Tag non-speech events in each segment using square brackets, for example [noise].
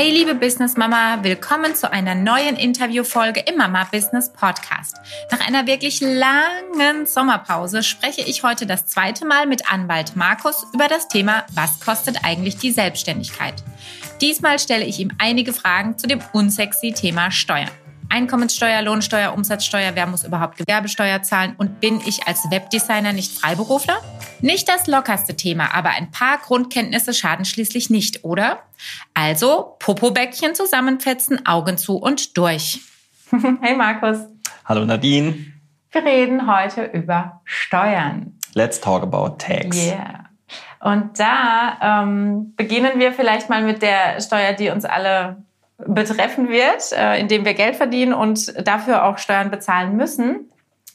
Hey liebe Business Mama, willkommen zu einer neuen Interviewfolge im Mama Business Podcast. Nach einer wirklich langen Sommerpause spreche ich heute das zweite Mal mit Anwalt Markus über das Thema, was kostet eigentlich die Selbstständigkeit. Diesmal stelle ich ihm einige Fragen zu dem unsexy Thema Steuern. Einkommenssteuer, Lohnsteuer, Umsatzsteuer, wer muss überhaupt Gewerbesteuer zahlen und bin ich als Webdesigner nicht Freiberufler? Nicht das lockerste Thema, aber ein paar Grundkenntnisse schaden schließlich nicht, oder? Also Popobäckchen zusammenfetzen, Augen zu und durch. [laughs] hey Markus. Hallo Nadine. Wir reden heute über Steuern. Let's talk about tax. Yeah. Und da ähm, beginnen wir vielleicht mal mit der Steuer, die uns alle betreffen wird, äh, indem wir Geld verdienen und dafür auch Steuern bezahlen müssen,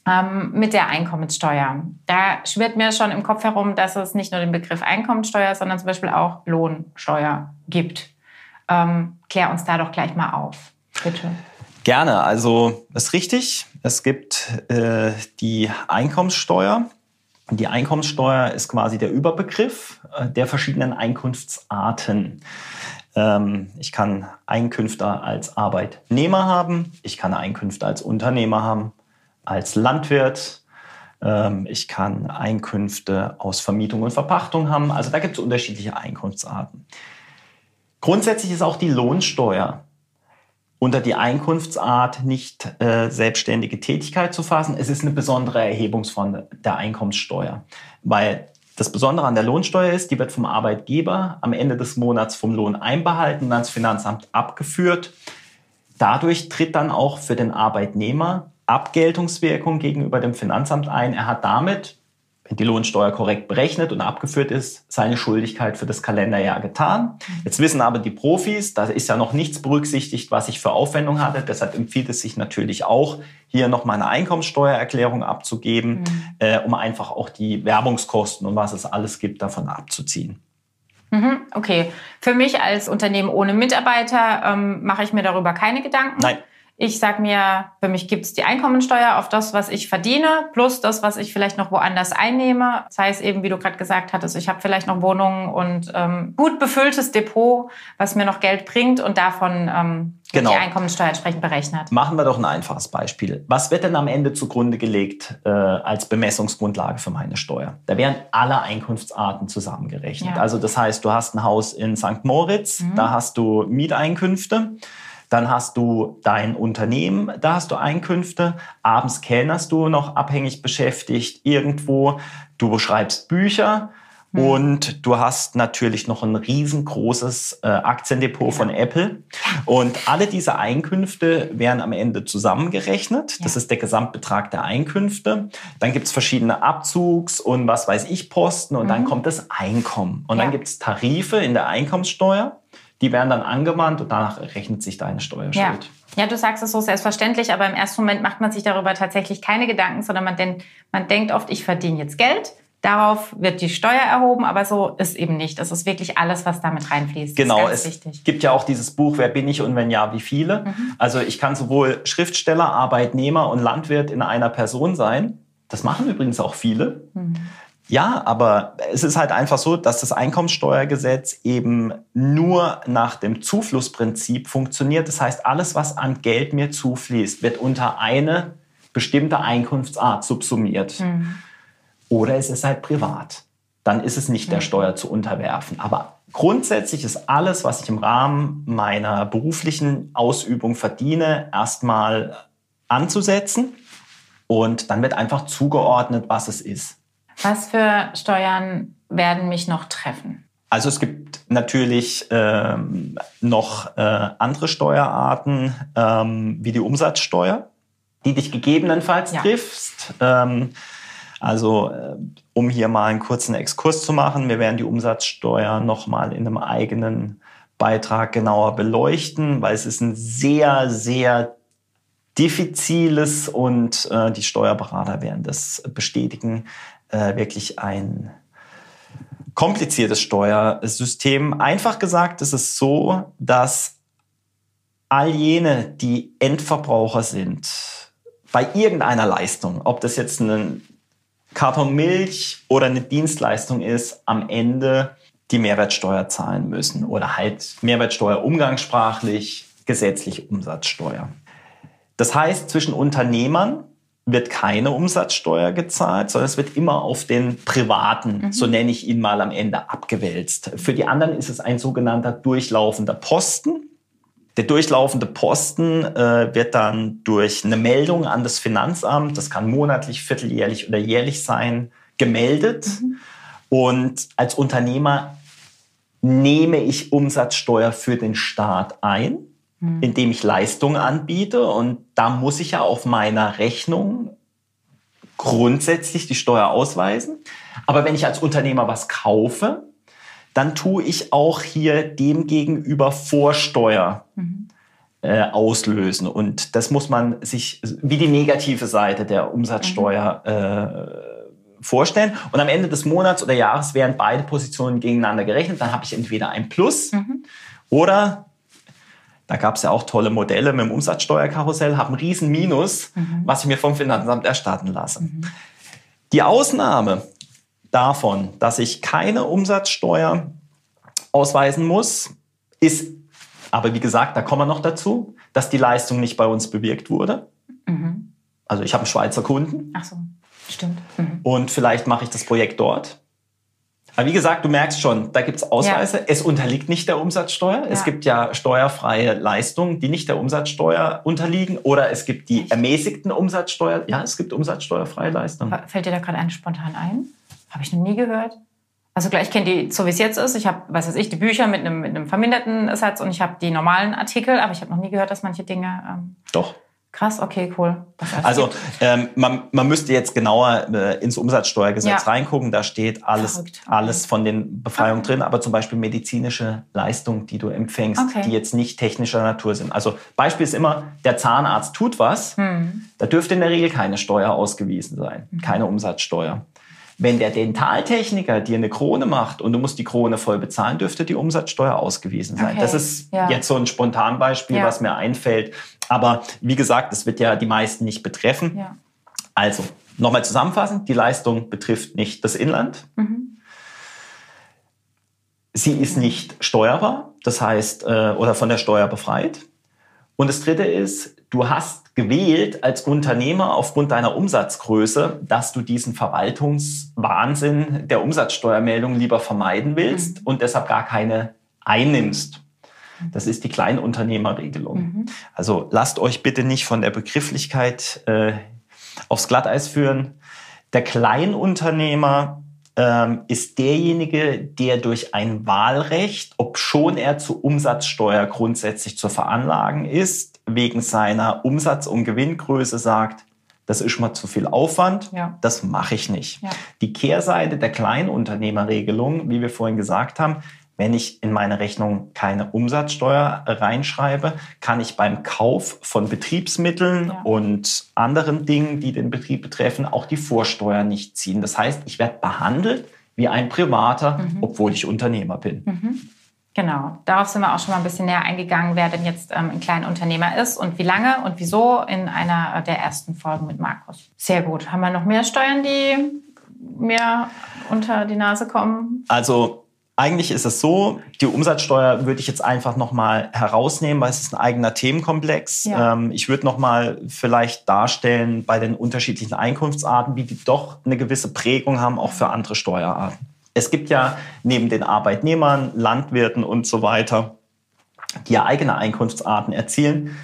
ähm, mit der Einkommenssteuer. Da schwirrt mir schon im Kopf herum, dass es nicht nur den Begriff Einkommenssteuer, sondern zum Beispiel auch Lohnsteuer gibt. Ähm, klär uns da doch gleich mal auf, bitte. Gerne, also ist richtig. Es gibt äh, die Einkommenssteuer. Die Einkommenssteuer ist quasi der Überbegriff äh, der verschiedenen Einkunftsarten. Ähm, ich kann Einkünfte als Arbeitnehmer haben, ich kann Einkünfte als Unternehmer haben, als Landwirt, ähm, ich kann Einkünfte aus Vermietung und Verpachtung haben. Also da gibt es unterschiedliche Einkunftsarten. Grundsätzlich ist auch die Lohnsteuer unter die Einkunftsart nicht äh, selbstständige Tätigkeit zu fassen. Es ist eine besondere Erhebungsform der Einkommenssteuer, weil das Besondere an der Lohnsteuer ist, die wird vom Arbeitgeber am Ende des Monats vom Lohn einbehalten und ans Finanzamt abgeführt. Dadurch tritt dann auch für den Arbeitnehmer Abgeltungswirkung gegenüber dem Finanzamt ein. Er hat damit die Lohnsteuer korrekt berechnet und abgeführt ist, seine Schuldigkeit für das Kalenderjahr getan. Jetzt wissen aber die Profis, da ist ja noch nichts berücksichtigt, was ich für Aufwendung hatte. Deshalb empfiehlt es sich natürlich auch, hier noch mal eine Einkommenssteuererklärung abzugeben, mhm. äh, um einfach auch die Werbungskosten und was es alles gibt, davon abzuziehen. Mhm, okay. Für mich als Unternehmen ohne Mitarbeiter ähm, mache ich mir darüber keine Gedanken. Nein. Ich sage mir, für mich gibt es die Einkommensteuer auf das, was ich verdiene, plus das, was ich vielleicht noch woanders einnehme. Das heißt eben, wie du gerade gesagt hattest, ich habe vielleicht noch Wohnungen und ähm, gut befülltes Depot, was mir noch Geld bringt und davon ähm, genau. die Einkommensteuer entsprechend berechnet. Machen wir doch ein einfaches Beispiel. Was wird denn am Ende zugrunde gelegt äh, als Bemessungsgrundlage für meine Steuer? Da werden alle Einkunftsarten zusammengerechnet. Ja. Also das heißt, du hast ein Haus in St. Moritz, mhm. da hast du Mieteinkünfte. Dann hast du dein Unternehmen, da hast du Einkünfte. Abends kellnerst du noch abhängig beschäftigt irgendwo. Du schreibst Bücher. Hm. Und du hast natürlich noch ein riesengroßes äh, Aktiendepot von Apple. Und alle diese Einkünfte werden am Ende zusammengerechnet. Das ist der Gesamtbetrag der Einkünfte. Dann gibt's verschiedene Abzugs- und was weiß ich Posten. Und mhm. dann kommt das Einkommen. Und dann gibt's Tarife in der Einkommenssteuer. Die werden dann angewandt und danach rechnet sich deine Steuerschuld. Ja. Ja, du sagst es so selbstverständlich, aber im ersten Moment macht man sich darüber tatsächlich keine Gedanken, sondern man, denkt, man denkt oft, ich verdiene jetzt Geld, darauf wird die Steuer erhoben, aber so ist eben nicht. Es ist wirklich alles, was damit reinfließt. Genau, es wichtig. gibt ja auch dieses Buch Wer bin ich und wenn ja, wie viele. Mhm. Also ich kann sowohl Schriftsteller, Arbeitnehmer und Landwirt in einer Person sein. Das machen übrigens auch viele. Mhm. Ja, aber es ist halt einfach so, dass das Einkommenssteuergesetz eben nur nach dem Zuflussprinzip funktioniert. Das heißt, alles, was an Geld mir zufließt, wird unter eine bestimmte Einkunftsart subsumiert. Mhm. Oder es ist halt privat. Dann ist es nicht der mhm. Steuer zu unterwerfen. Aber grundsätzlich ist alles, was ich im Rahmen meiner beruflichen Ausübung verdiene, erstmal anzusetzen. Und dann wird einfach zugeordnet, was es ist. Was für Steuern werden mich noch treffen? Also es gibt natürlich ähm, noch äh, andere Steuerarten ähm, wie die Umsatzsteuer, die dich gegebenenfalls ja. trifft. Ähm, also äh, um hier mal einen kurzen Exkurs zu machen, wir werden die Umsatzsteuer nochmal in einem eigenen Beitrag genauer beleuchten, weil es ist ein sehr, sehr diffiziles und äh, die Steuerberater werden das bestätigen, äh, wirklich ein kompliziertes Steuersystem. Einfach gesagt ist es so, dass all jene, die Endverbraucher sind, bei irgendeiner Leistung, ob das jetzt ein Karton Milch oder eine Dienstleistung ist, am Ende die Mehrwertsteuer zahlen müssen oder halt Mehrwertsteuer umgangssprachlich, gesetzlich Umsatzsteuer. Das heißt, zwischen Unternehmern wird keine Umsatzsteuer gezahlt, sondern es wird immer auf den Privaten, mhm. so nenne ich ihn mal am Ende, abgewälzt. Für die anderen ist es ein sogenannter durchlaufender Posten. Der durchlaufende Posten äh, wird dann durch eine Meldung an das Finanzamt, das kann monatlich, vierteljährlich oder jährlich sein, gemeldet. Mhm. Und als Unternehmer nehme ich Umsatzsteuer für den Staat ein, mhm. indem ich Leistungen anbiete. Und da muss ich ja auf meiner Rechnung grundsätzlich die Steuer ausweisen. Aber wenn ich als Unternehmer was kaufe, dann tue ich auch hier dem gegenüber Vorsteuer mhm. äh, auslösen. Und das muss man sich wie die negative Seite der Umsatzsteuer mhm. äh, vorstellen. Und am Ende des Monats oder Jahres werden beide Positionen gegeneinander gerechnet. Dann habe ich entweder ein Plus mhm. oder da gab es ja auch tolle Modelle mit dem Umsatzsteuerkarussell, habe ein riesen Minus, mhm. was ich mir vom Finanzamt erstatten lasse. Mhm. Die Ausnahme davon, dass ich keine Umsatzsteuer ausweisen muss, ist, aber wie gesagt, da kommen wir noch dazu, dass die Leistung nicht bei uns bewirkt wurde. Mhm. Also ich habe einen Schweizer Kunden. Ach so. Stimmt. Mhm. Und vielleicht mache ich das Projekt dort. Aber wie gesagt, du merkst schon, da gibt es Ausweise. Ja. Es unterliegt nicht der Umsatzsteuer. Ja. Es gibt ja steuerfreie Leistungen, die nicht der Umsatzsteuer unterliegen. Oder es gibt die ermäßigten Umsatzsteuer. Ja, es gibt umsatzsteuerfreie Leistungen. Fällt dir da gerade eine spontan ein? Habe ich noch nie gehört. Also gleich kenne die, so wie es jetzt ist. Ich habe, was weiß ich, die Bücher mit einem, mit einem verminderten Satz und ich habe die normalen Artikel, aber ich habe noch nie gehört, dass manche Dinge. Ähm Doch. Krass, okay, cool. Also ähm, man, man müsste jetzt genauer äh, ins Umsatzsteuergesetz ja. reingucken. Da steht alles, okay. alles von den Befreiungen okay. drin, aber zum Beispiel medizinische Leistungen, die du empfängst, okay. die jetzt nicht technischer Natur sind. Also Beispiel ist immer, der Zahnarzt tut was, hm. da dürfte in der Regel keine Steuer ausgewiesen sein, mhm. keine Umsatzsteuer. Wenn der Dentaltechniker dir eine Krone macht und du musst die Krone voll bezahlen, dürfte die Umsatzsteuer ausgewiesen sein. Okay. Das ist ja. jetzt so ein Spontanbeispiel, ja. was mir einfällt. Aber wie gesagt, das wird ja die meisten nicht betreffen. Ja. Also, nochmal zusammenfassend, die Leistung betrifft nicht das Inland. Mhm. Sie ist nicht steuerbar, das heißt, äh, oder von der Steuer befreit. Und das Dritte ist, du hast gewählt als Unternehmer aufgrund deiner Umsatzgröße, dass du diesen Verwaltungswahnsinn der Umsatzsteuermeldung lieber vermeiden willst mhm. und deshalb gar keine einnimmst. Das ist die Kleinunternehmerregelung. Mhm. Also lasst euch bitte nicht von der Begrifflichkeit äh, aufs Glatteis führen. Der Kleinunternehmer ähm, ist derjenige, der durch ein Wahlrecht, ob schon er zur Umsatzsteuer grundsätzlich zu veranlagen ist, wegen seiner Umsatz- und Gewinngröße sagt, das ist mal zu viel Aufwand, ja. das mache ich nicht. Ja. Die Kehrseite der Kleinunternehmerregelung, wie wir vorhin gesagt haben, wenn ich in meine Rechnung keine Umsatzsteuer reinschreibe, kann ich beim Kauf von Betriebsmitteln ja. und anderen Dingen, die den Betrieb betreffen, auch die Vorsteuer nicht ziehen. Das heißt, ich werde behandelt wie ein Privater, mhm. obwohl ich Unternehmer bin. Mhm. Genau, darauf sind wir auch schon mal ein bisschen näher eingegangen, wer denn jetzt ähm, ein kleiner Unternehmer ist und wie lange und wieso in einer der ersten Folgen mit Markus. Sehr gut. Haben wir noch mehr Steuern, die mir unter die Nase kommen? Also eigentlich ist es so, die Umsatzsteuer würde ich jetzt einfach nochmal herausnehmen, weil es ist ein eigener Themenkomplex. Ja. Ähm, ich würde nochmal vielleicht darstellen bei den unterschiedlichen Einkunftsarten, wie die doch eine gewisse Prägung haben, auch für andere Steuerarten. Es gibt ja neben den Arbeitnehmern, Landwirten und so weiter, die ja eigene Einkunftsarten erzielen,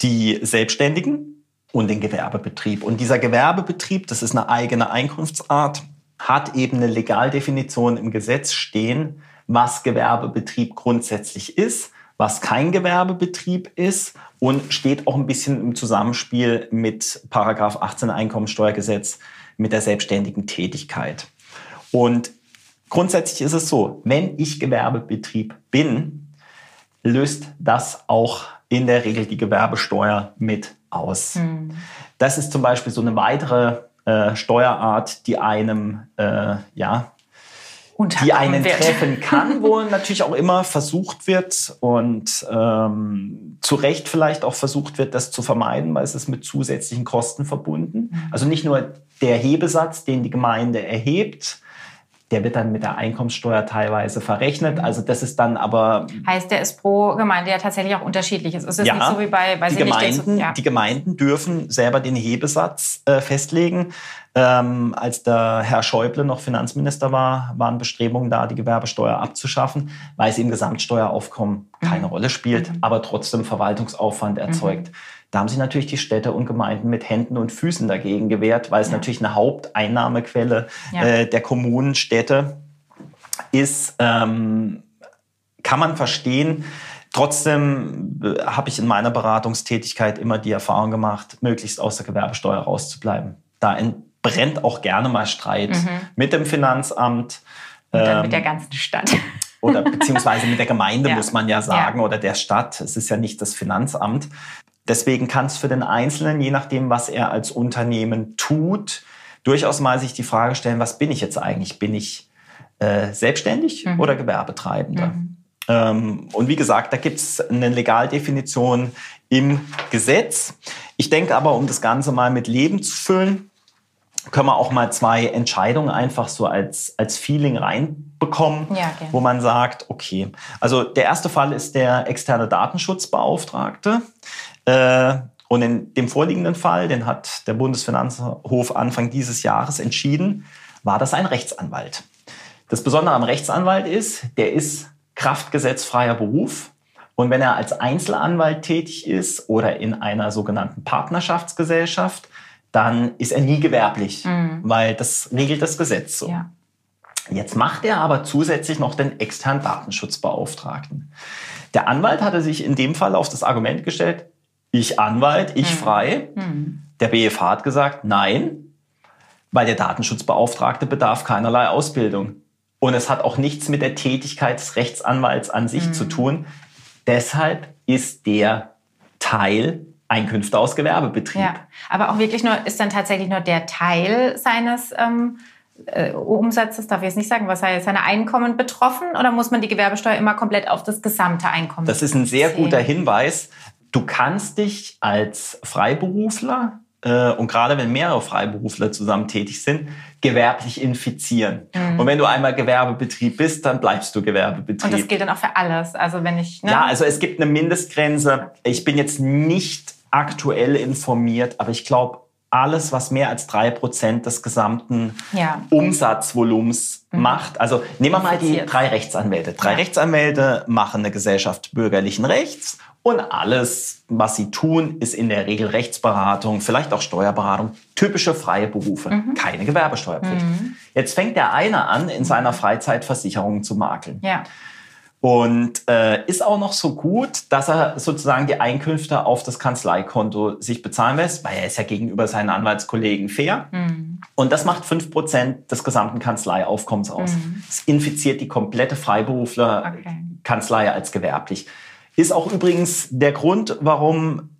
die Selbstständigen und den Gewerbebetrieb. Und dieser Gewerbebetrieb, das ist eine eigene Einkunftsart, hat eben eine Legaldefinition im Gesetz stehen, was Gewerbebetrieb grundsätzlich ist, was kein Gewerbebetrieb ist und steht auch ein bisschen im Zusammenspiel mit Paragraph 18 Einkommensteuergesetz mit der selbstständigen Tätigkeit. Und grundsätzlich ist es so, wenn ich Gewerbebetrieb bin, löst das auch in der Regel die Gewerbesteuer mit aus. Hm. Das ist zum Beispiel so eine weitere äh, Steuerart, die einem, äh, ja, die einen wird. treffen kann, wo [laughs] natürlich auch immer versucht wird und ähm, zu Recht vielleicht auch versucht wird, das zu vermeiden, weil es ist mit zusätzlichen Kosten verbunden. Mhm. Also nicht nur der Hebesatz, den die Gemeinde erhebt, der wird dann mit der Einkommenssteuer teilweise verrechnet. Also das ist dann aber... Heißt, der ist pro Gemeinde ja tatsächlich auch unterschiedlich. Es ist ja, nicht so wie bei... Weiß die, Gemeinden, nicht, ja. die Gemeinden dürfen selber den Hebesatz äh, festlegen. Ähm, als der Herr Schäuble noch Finanzminister war, waren Bestrebungen da, die Gewerbesteuer abzuschaffen, weil es im Gesamtsteueraufkommen mhm. keine Rolle spielt, mhm. aber trotzdem Verwaltungsaufwand erzeugt. Mhm. Da haben sich natürlich die Städte und Gemeinden mit Händen und Füßen dagegen gewehrt, weil es ja. natürlich eine Haupteinnahmequelle ja. äh, der Kommunen, Städte ist. Ähm, kann man verstehen. Trotzdem äh, habe ich in meiner Beratungstätigkeit immer die Erfahrung gemacht, möglichst aus der Gewerbesteuer rauszubleiben. Da brennt auch gerne mal Streit mhm. mit dem Finanzamt. Und dann ähm, mit der ganzen Stadt. Oder beziehungsweise mit der Gemeinde, [laughs] ja. muss man ja sagen, ja. oder der Stadt. Es ist ja nicht das Finanzamt. Deswegen kann es für den Einzelnen, je nachdem, was er als Unternehmen tut, durchaus mal sich die Frage stellen, was bin ich jetzt eigentlich? Bin ich äh, selbstständig mhm. oder Gewerbetreibender? Mhm. Ähm, und wie gesagt, da gibt es eine Legaldefinition im Gesetz. Ich denke aber, um das Ganze mal mit Leben zu füllen, können wir auch mal zwei Entscheidungen einfach so als, als Feeling reinbekommen, ja, wo man sagt, okay, also der erste Fall ist der externe Datenschutzbeauftragte. Äh, und in dem vorliegenden Fall, den hat der Bundesfinanzhof Anfang dieses Jahres entschieden, war das ein Rechtsanwalt. Das Besondere am Rechtsanwalt ist, der ist kraftgesetzfreier Beruf. Und wenn er als Einzelanwalt tätig ist oder in einer sogenannten Partnerschaftsgesellschaft, dann ist er nie gewerblich, mhm. weil das regelt das Gesetz so. Ja. Jetzt macht er aber zusätzlich noch den externen Datenschutzbeauftragten. Der Anwalt hatte sich in dem Fall auf das Argument gestellt, ich Anwalt, ich mhm. frei. Mhm. Der BFH hat gesagt, nein, weil der Datenschutzbeauftragte bedarf keinerlei Ausbildung. Und es hat auch nichts mit der Tätigkeit des Rechtsanwalts an sich mhm. zu tun. Deshalb ist der Teil Einkünfte aus Gewerbebetrieb. Ja, aber auch wirklich nur, ist dann tatsächlich nur der Teil seines ähm, äh, Umsatzes, darf ich jetzt nicht sagen, was heißt seine Einkommen betroffen oder muss man die Gewerbesteuer immer komplett auf das gesamte Einkommen? Das ist ein sehr zählen? guter Hinweis. Du kannst dich als Freiberufler äh, und gerade wenn mehrere Freiberufler zusammen tätig sind, gewerblich infizieren. Mhm. Und wenn du einmal Gewerbebetrieb bist, dann bleibst du Gewerbebetrieb. Und das gilt dann auch für alles. Also wenn ich ne? ja, also es gibt eine Mindestgrenze. Ich bin jetzt nicht aktuell informiert, aber ich glaube, alles, was mehr als drei Prozent des gesamten ja. Umsatzvolumens mhm. macht. Also nehmen wir mal die drei Rechtsanwälte. Drei ja. Rechtsanwälte machen eine Gesellschaft bürgerlichen Rechts und alles, was sie tun, ist in der Regel Rechtsberatung, vielleicht auch Steuerberatung, typische freie Berufe, mhm. keine Gewerbesteuerpflicht. Mhm. Jetzt fängt der eine an, in seiner Freizeit Versicherungen zu makeln. Ja. Und äh, ist auch noch so gut, dass er sozusagen die Einkünfte auf das Kanzleikonto sich bezahlen lässt, weil er ist ja gegenüber seinen Anwaltskollegen fair. Mhm. Und das macht fünf Prozent des gesamten Kanzleiaufkommens aus. Mhm. Infiziert die komplette Freiberufler-Kanzlei okay. als gewerblich. Ist auch übrigens der Grund, warum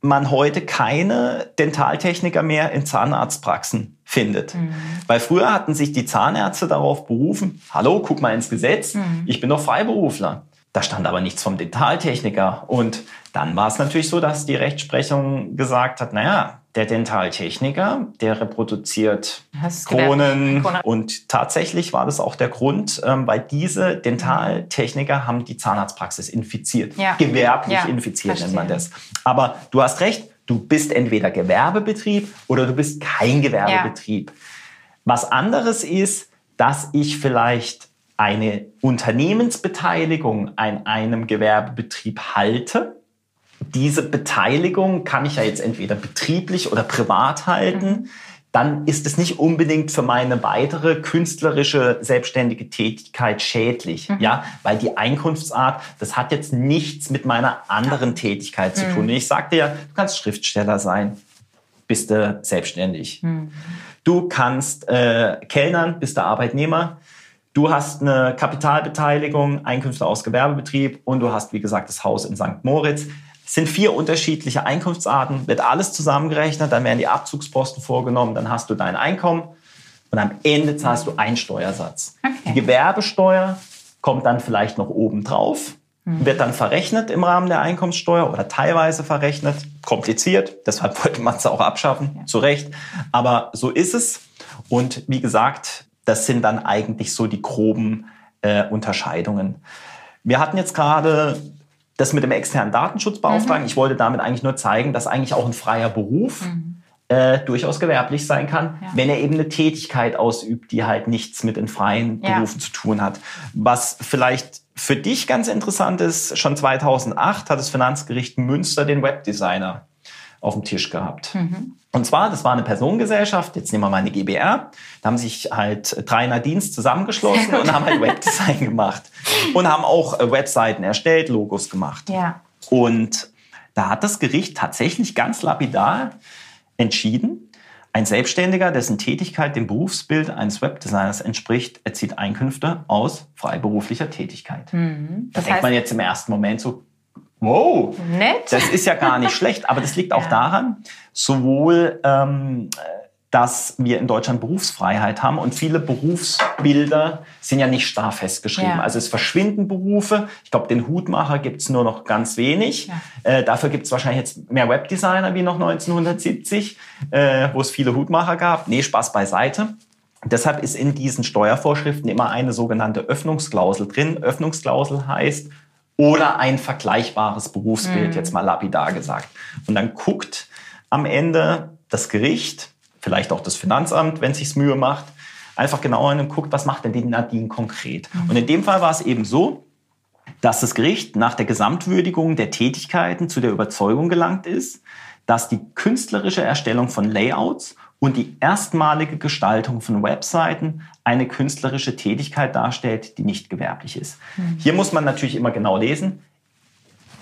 man heute keine Dentaltechniker mehr in Zahnarztpraxen findet. Mhm. Weil früher hatten sich die Zahnärzte darauf berufen, hallo, guck mal ins Gesetz, mhm. ich bin doch Freiberufler. Da stand aber nichts vom Dentaltechniker. Und dann war es natürlich so, dass die Rechtsprechung gesagt hat, naja, der Dentaltechniker, der reproduziert Kronen. Und tatsächlich war das auch der Grund, ähm, weil diese Dentaltechniker haben die Zahnarztpraxis infiziert. Ja. Gewerblich ja, infiziert verstehe. nennt man das. Aber du hast recht, du bist entweder Gewerbebetrieb oder du bist kein Gewerbebetrieb. Ja. Was anderes ist, dass ich vielleicht eine Unternehmensbeteiligung an einem Gewerbebetrieb halte. Diese Beteiligung kann ich ja jetzt entweder betrieblich oder privat halten. Mhm. Dann ist es nicht unbedingt für meine weitere künstlerische selbstständige Tätigkeit schädlich, mhm. ja, weil die Einkunftsart, das hat jetzt nichts mit meiner anderen Tätigkeit zu tun. Mhm. Ich sagte ja, du kannst Schriftsteller sein, bist du selbstständig. Mhm. Du kannst äh, Kellnern, bist du Arbeitnehmer. Du hast eine Kapitalbeteiligung, Einkünfte aus Gewerbebetrieb und du hast, wie gesagt, das Haus in St. Moritz. Es sind vier unterschiedliche Einkunftsarten, wird alles zusammengerechnet, dann werden die Abzugsposten vorgenommen, dann hast du dein Einkommen und am Ende zahlst du einen Steuersatz. Okay. Die Gewerbesteuer kommt dann vielleicht noch oben drauf, mhm. wird dann verrechnet im Rahmen der Einkommenssteuer oder teilweise verrechnet. Kompliziert, deshalb [laughs] wollte man es auch abschaffen, ja. zu Recht. Aber so ist es. Und wie gesagt, das sind dann eigentlich so die groben äh, Unterscheidungen. Wir hatten jetzt gerade das mit dem externen Datenschutzbeauftragten. Mhm. Ich wollte damit eigentlich nur zeigen, dass eigentlich auch ein freier Beruf mhm. äh, durchaus gewerblich sein kann, ja. wenn er eben eine Tätigkeit ausübt, die halt nichts mit den freien ja. Berufen zu tun hat. Was vielleicht für dich ganz interessant ist, schon 2008 hat das Finanzgericht Münster den Webdesigner auf dem Tisch gehabt. Mhm. Und zwar, das war eine Personengesellschaft, jetzt nehmen wir mal eine GBR, da haben sich halt drei Dienst zusammengeschlossen und haben halt [laughs] Webdesign gemacht und haben auch äh, Webseiten erstellt, Logos gemacht. Ja. Und da hat das Gericht tatsächlich ganz lapidar entschieden, ein Selbstständiger, dessen Tätigkeit dem Berufsbild eines Webdesigners entspricht, erzielt Einkünfte aus freiberuflicher Tätigkeit. Mhm. Da denkt man jetzt im ersten Moment so, Wow, nett. Das ist ja gar nicht schlecht, aber das liegt auch [laughs] ja. daran, sowohl, ähm, dass wir in Deutschland Berufsfreiheit haben und viele Berufsbilder sind ja nicht starr festgeschrieben. Ja. Also es verschwinden Berufe. Ich glaube, den Hutmacher gibt es nur noch ganz wenig. Ja. Äh, dafür gibt es wahrscheinlich jetzt mehr Webdesigner wie noch 1970, äh, wo es viele Hutmacher gab. Nee, Spaß beiseite. Deshalb ist in diesen Steuervorschriften immer eine sogenannte Öffnungsklausel drin. Öffnungsklausel heißt, oder ein vergleichbares Berufsbild, mhm. jetzt mal lapidar gesagt. Und dann guckt am Ende das Gericht, vielleicht auch das Finanzamt, wenn es sich Mühe macht, einfach genauer hin und guckt, was macht denn die Nadine konkret. Mhm. Und in dem Fall war es eben so, dass das Gericht nach der Gesamtwürdigung der Tätigkeiten zu der Überzeugung gelangt ist, dass die künstlerische Erstellung von Layouts und die erstmalige Gestaltung von Webseiten eine künstlerische Tätigkeit darstellt, die nicht gewerblich ist. Mhm. Hier muss man natürlich immer genau lesen.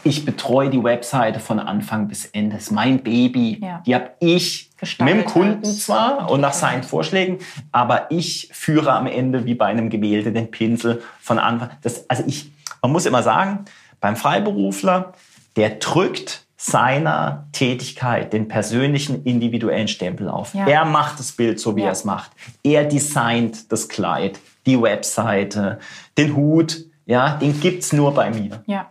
Ich betreue die Webseite von Anfang bis Ende. Das ist mein Baby. Ja. Die habe ich Gestaltet. mit dem Kunden zwar und nach seinen Vorschlägen, aber ich führe am Ende wie bei einem Gemälde den Pinsel von Anfang. Das, also ich, man muss immer sagen, beim Freiberufler, der drückt seiner Tätigkeit den persönlichen individuellen Stempel auf. Ja. Er macht das Bild so, wie ja. er es macht. Er designt das Kleid, die Webseite, den Hut. Ja, den gibt's nur bei mir. Ja.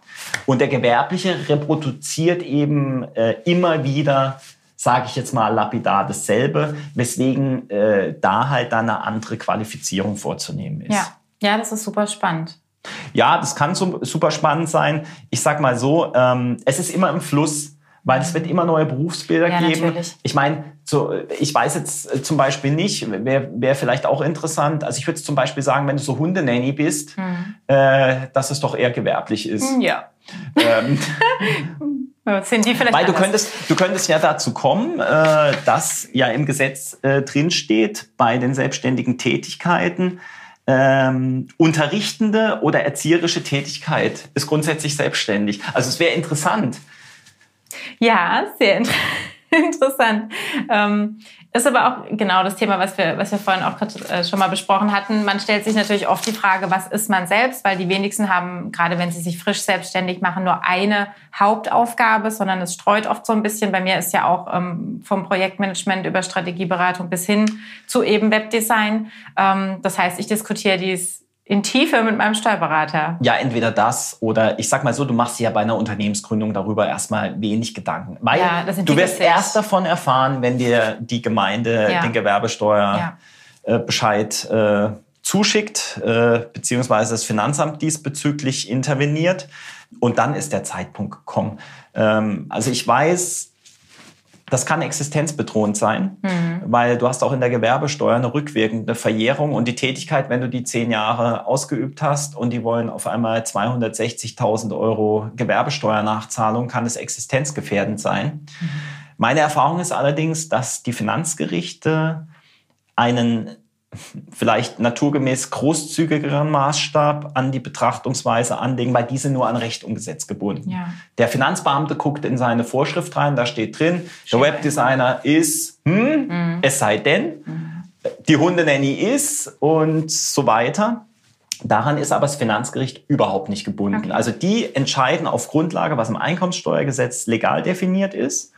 Und der Gewerbliche reproduziert eben äh, immer wieder, sage ich jetzt mal lapidar, dasselbe, weswegen äh, da halt dann eine andere Qualifizierung vorzunehmen ist. Ja, ja das ist super spannend. Ja, das kann super spannend sein. Ich sag mal so, ähm, es ist immer im Fluss, weil es wird immer neue Berufsbilder ja, geben. Natürlich. Ich meine, so, ich weiß jetzt äh, zum Beispiel nicht, wäre wär vielleicht auch interessant. Also ich würde zum Beispiel sagen, wenn du so Hundenanny bist, mhm. äh, dass es doch eher gewerblich ist. Hm, ja. Ähm, [laughs] Sind die vielleicht Weil du könntest, du könntest ja dazu kommen, äh, dass ja im Gesetz äh, drinsteht, bei den selbstständigen Tätigkeiten, ähm, unterrichtende oder erzieherische Tätigkeit ist grundsätzlich selbstständig. Also es wäre interessant. Ja, sehr inter [laughs] interessant. Ähm, ist aber auch genau das Thema, was wir, was wir vorhin auch äh, schon mal besprochen hatten. Man stellt sich natürlich oft die Frage, was ist man selbst? Weil die wenigsten haben, gerade wenn sie sich frisch selbstständig machen, nur eine Hauptaufgabe, sondern es streut oft so ein bisschen. Bei mir ist ja auch ähm, vom Projektmanagement über Strategieberatung bis hin zu eben Webdesign. Ähm, das heißt, ich diskutiere dies in Tiefe mit meinem Steuerberater. Ja, entweder das oder ich sag mal so, du machst dir ja bei einer Unternehmensgründung darüber erstmal wenig Gedanken. Weil ja, du wirst erst davon erfahren, wenn dir die Gemeinde ja. den Gewerbesteuerbescheid ja. äh, zuschickt, äh, beziehungsweise das Finanzamt diesbezüglich interveniert. Und dann ist der Zeitpunkt gekommen. Ähm, also ich weiß, das kann existenzbedrohend sein, mhm. weil du hast auch in der Gewerbesteuer eine rückwirkende Verjährung und die Tätigkeit, wenn du die zehn Jahre ausgeübt hast und die wollen auf einmal 260.000 Euro Gewerbesteuernachzahlung, kann es existenzgefährdend sein. Mhm. Meine Erfahrung ist allerdings, dass die Finanzgerichte einen vielleicht naturgemäß großzügigeren Maßstab an die Betrachtungsweise anlegen, weil diese nur an Recht und Gesetz gebunden. Ja. Der Finanzbeamte guckt in seine Vorschrift rein, da steht drin, der Webdesigner ist, hm, mhm. es sei denn, mhm. die Hundenanny ist und so weiter. Daran ist aber das Finanzgericht überhaupt nicht gebunden. Okay. Also die entscheiden auf Grundlage, was im Einkommenssteuergesetz legal definiert ist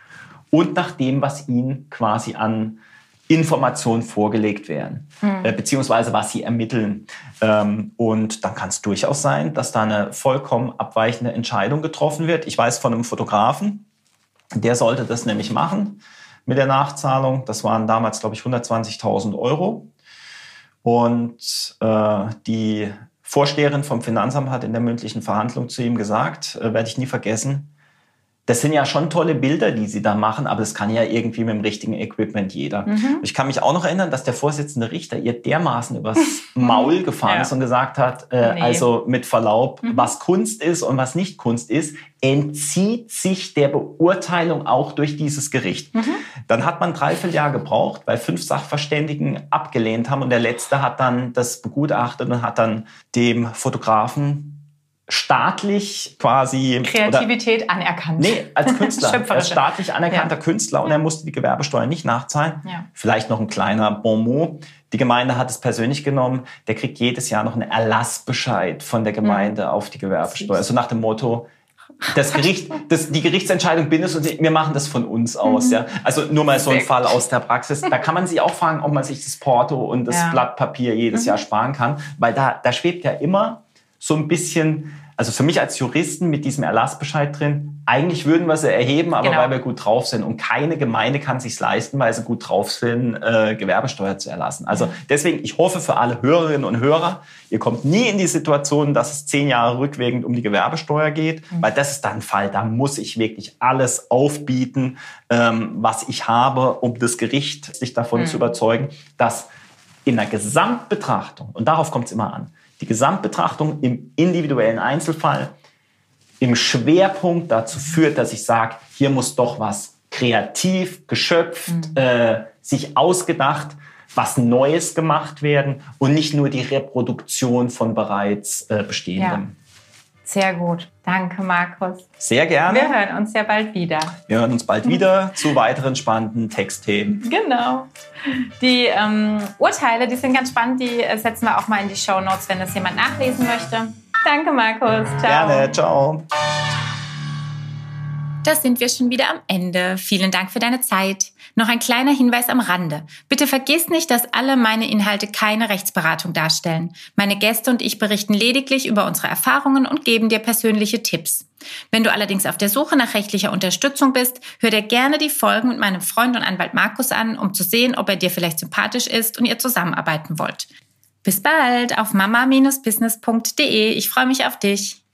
und nach dem, was ihnen quasi an Informationen vorgelegt werden, hm. äh, beziehungsweise was sie ermitteln. Ähm, und dann kann es durchaus sein, dass da eine vollkommen abweichende Entscheidung getroffen wird. Ich weiß von einem Fotografen, der sollte das nämlich machen mit der Nachzahlung. Das waren damals, glaube ich, 120.000 Euro. Und äh, die Vorsteherin vom Finanzamt hat in der mündlichen Verhandlung zu ihm gesagt, äh, werde ich nie vergessen, das sind ja schon tolle Bilder, die sie da machen, aber das kann ja irgendwie mit dem richtigen Equipment jeder. Mhm. Ich kann mich auch noch erinnern, dass der Vorsitzende Richter ihr dermaßen übers [laughs] Maul gefahren ja. ist und gesagt hat, äh, nee. also mit Verlaub, mhm. was Kunst ist und was nicht Kunst ist, entzieht sich der Beurteilung auch durch dieses Gericht. Mhm. Dann hat man dreiviertel Jahr gebraucht, weil fünf Sachverständigen abgelehnt haben und der letzte hat dann das begutachtet und hat dann dem Fotografen staatlich quasi Kreativität oder, anerkannt. Nee, als [laughs] Künstler. er ist staatlich anerkannter ja. Künstler und er musste die Gewerbesteuer nicht nachzahlen. Ja. Vielleicht noch ein kleiner Bonmot. Die Gemeinde hat es persönlich genommen. Der kriegt jedes Jahr noch einen Erlassbescheid von der Gemeinde mhm. auf die Gewerbesteuer. So nach dem Motto, das [laughs] Gericht, das, die Gerichtsentscheidung bindet und wir machen das von uns aus. Mhm. Ja. Also nur mal so ein Fall aus der Praxis. Da kann man sich auch fragen, ob man sich das Porto und das ja. Blatt Papier jedes mhm. Jahr sparen kann, weil da, da schwebt ja immer so ein bisschen, also für mich als Juristen mit diesem Erlassbescheid drin, eigentlich würden wir sie erheben, aber genau. weil wir gut drauf sind. Und keine Gemeinde kann sich leisten, weil sie gut drauf sind, äh, Gewerbesteuer zu erlassen. Also deswegen, ich hoffe für alle Hörerinnen und Hörer, ihr kommt nie in die Situation, dass es zehn Jahre rückwirkend um die Gewerbesteuer geht, mhm. weil das ist dann ein Fall, da muss ich wirklich alles aufbieten, ähm, was ich habe, um das Gericht sich davon mhm. zu überzeugen, dass in der Gesamtbetrachtung, und darauf kommt es immer an, die Gesamtbetrachtung im individuellen Einzelfall im Schwerpunkt dazu führt, dass ich sage, hier muss doch was kreativ, geschöpft, mhm. äh, sich ausgedacht, was Neues gemacht werden und nicht nur die Reproduktion von bereits äh, bestehendem. Ja. Sehr gut. Danke, Markus. Sehr gerne. Wir hören uns ja bald wieder. Wir hören uns bald wieder zu weiteren spannenden Textthemen. Genau. Die ähm, Urteile, die sind ganz spannend. Die äh, setzen wir auch mal in die Show Notes, wenn das jemand nachlesen möchte. Danke, Markus. Ciao. Gerne. Ciao. Da sind wir schon wieder am Ende. Vielen Dank für deine Zeit. Noch ein kleiner Hinweis am Rande. Bitte vergiss nicht, dass alle meine Inhalte keine Rechtsberatung darstellen. Meine Gäste und ich berichten lediglich über unsere Erfahrungen und geben dir persönliche Tipps. Wenn du allerdings auf der Suche nach rechtlicher Unterstützung bist, hör dir gerne die Folgen mit meinem Freund und Anwalt Markus an, um zu sehen, ob er dir vielleicht sympathisch ist und ihr zusammenarbeiten wollt. Bis bald auf mama-business.de. Ich freue mich auf dich.